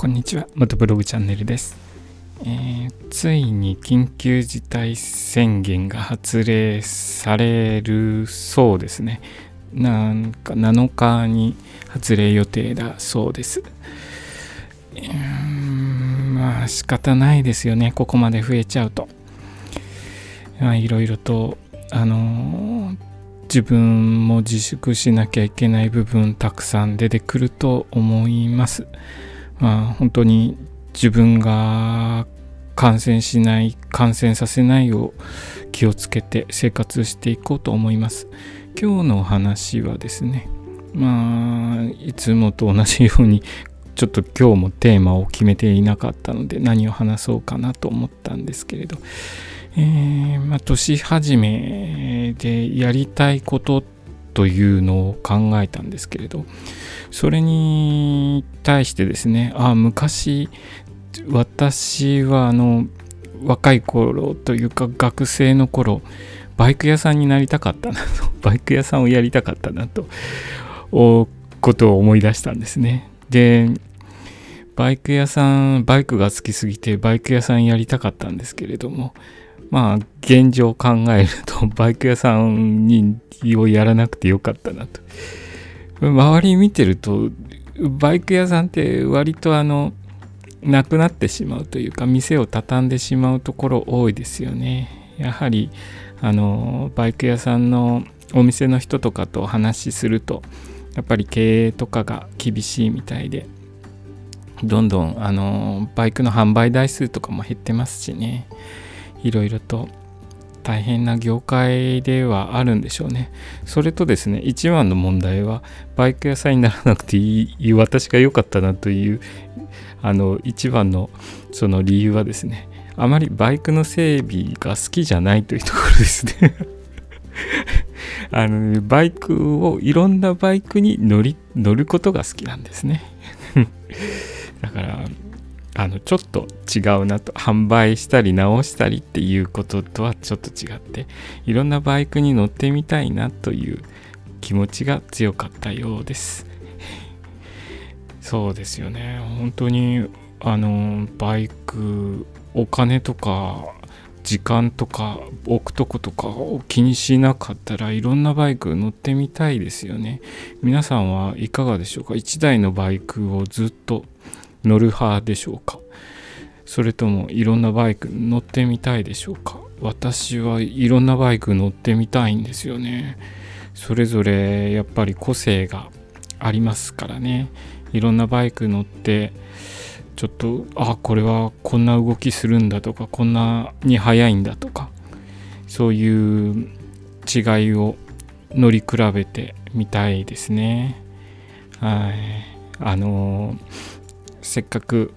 こんにちは。元ブログチャンネルです、えー、ついに緊急事態宣言が発令されるそうですね。なんか7日に発令予定だそうです。うんまあ仕方ないですよね。ここまで増えちゃうと。まあいろいろとあのー、自分も自粛しなきゃいけない部分たくさん出てくると思います。まあ、本当に自分が感染しない感染させないよう気をつけて生活していこうと思います。今日のお話はですねまあいつもと同じようにちょっと今日もテーマを決めていなかったので何を話そうかなと思ったんですけれど、えー、まあ、年始めでやりたいことってというのを考えたんですけれどそれに対してですねあ昔私はあの若い頃というか学生の頃バイク屋さんになりたかったなと バイク屋さんをやりたかったなとことを思い出したんですね。でバイク屋さんバイクが好きすぎてバイク屋さんやりたかったんですけれどもまあ現状考えると バイク屋さんにをやらなくてよかったなと。周り見てるとバイク屋さんって割とあのなくなってしまうというか店を畳んでしまうところ多いですよね。やはりあのバイク屋さんのお店の人とかとお話しするとやっぱり経営とかが厳しいみたいでどんどんあのバイクの販売台数とかも減ってますしね。いろいろと大変な業界ではあるんでしょうね。それとですね、一番の問題は、バイク屋さんにならなくていい、私が良かったなという、あの、一番のその理由はですね、あまりバイクの整備が好きじゃないというところですね あの、バイクを、いろんなバイクに乗り、乗ることが好きなんですね。だから、あのちょっと違うなと。販売したり直したりっていうこととはちょっと違っていろんなバイクに乗ってみたいなという気持ちが強かったようです。そうですよね。本当にあのバイクお金とか時間とか置くとことかを気にしなかったらいろんなバイク乗ってみたいですよね。皆さんはいかがでしょうか？1台のバイクをずっと乗る派でしょうか？それともいろんなバイク乗ってみたいでしょうか？私はいろんなバイク乗ってみたいんですよね。それぞれやっぱり個性がありますからね。いろんなバイク乗ってちょっとあこれはこんな動きするんだとかこんなに速いんだとかそういう違いを乗り比べてみたいですね。はい。あのーせっかく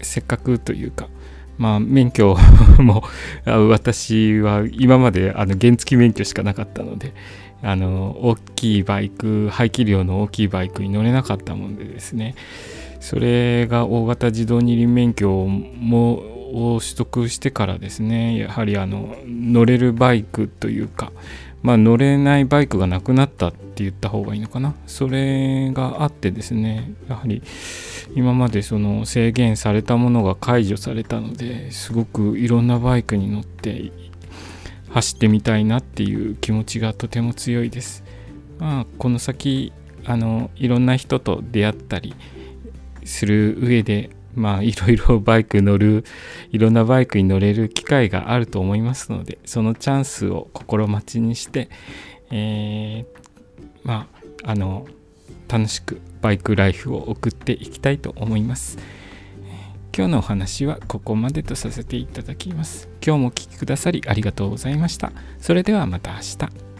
せっかくというかまあ免許 も私は今まであの原付免許しかなかったのであの大きいバイク排気量の大きいバイクに乗れなかったもんでですね。それが大型自動二輪免許もを取得してからですねやはりあの乗れるバイクというかまあ、乗れないバイクがなくなったって言った方がいいのかな。それがあってですねやはり今までその制限されたものが解除されたのですごくいろんなバイクに乗って走ってみたいなっていう気持ちがとても強いです。まあ、この先あのいろんな人と出会ったりする上でまあいろいろ バイク乗るいろんなバイクに乗れる機会があると思いますのでそのチャンスを心待ちにして、えー、まああの楽しくバイクライフを送っていきたいと思います。今日のお話はここまでとさせていただきます。今日もお聴きくださりありがとうございました。それではまた明日。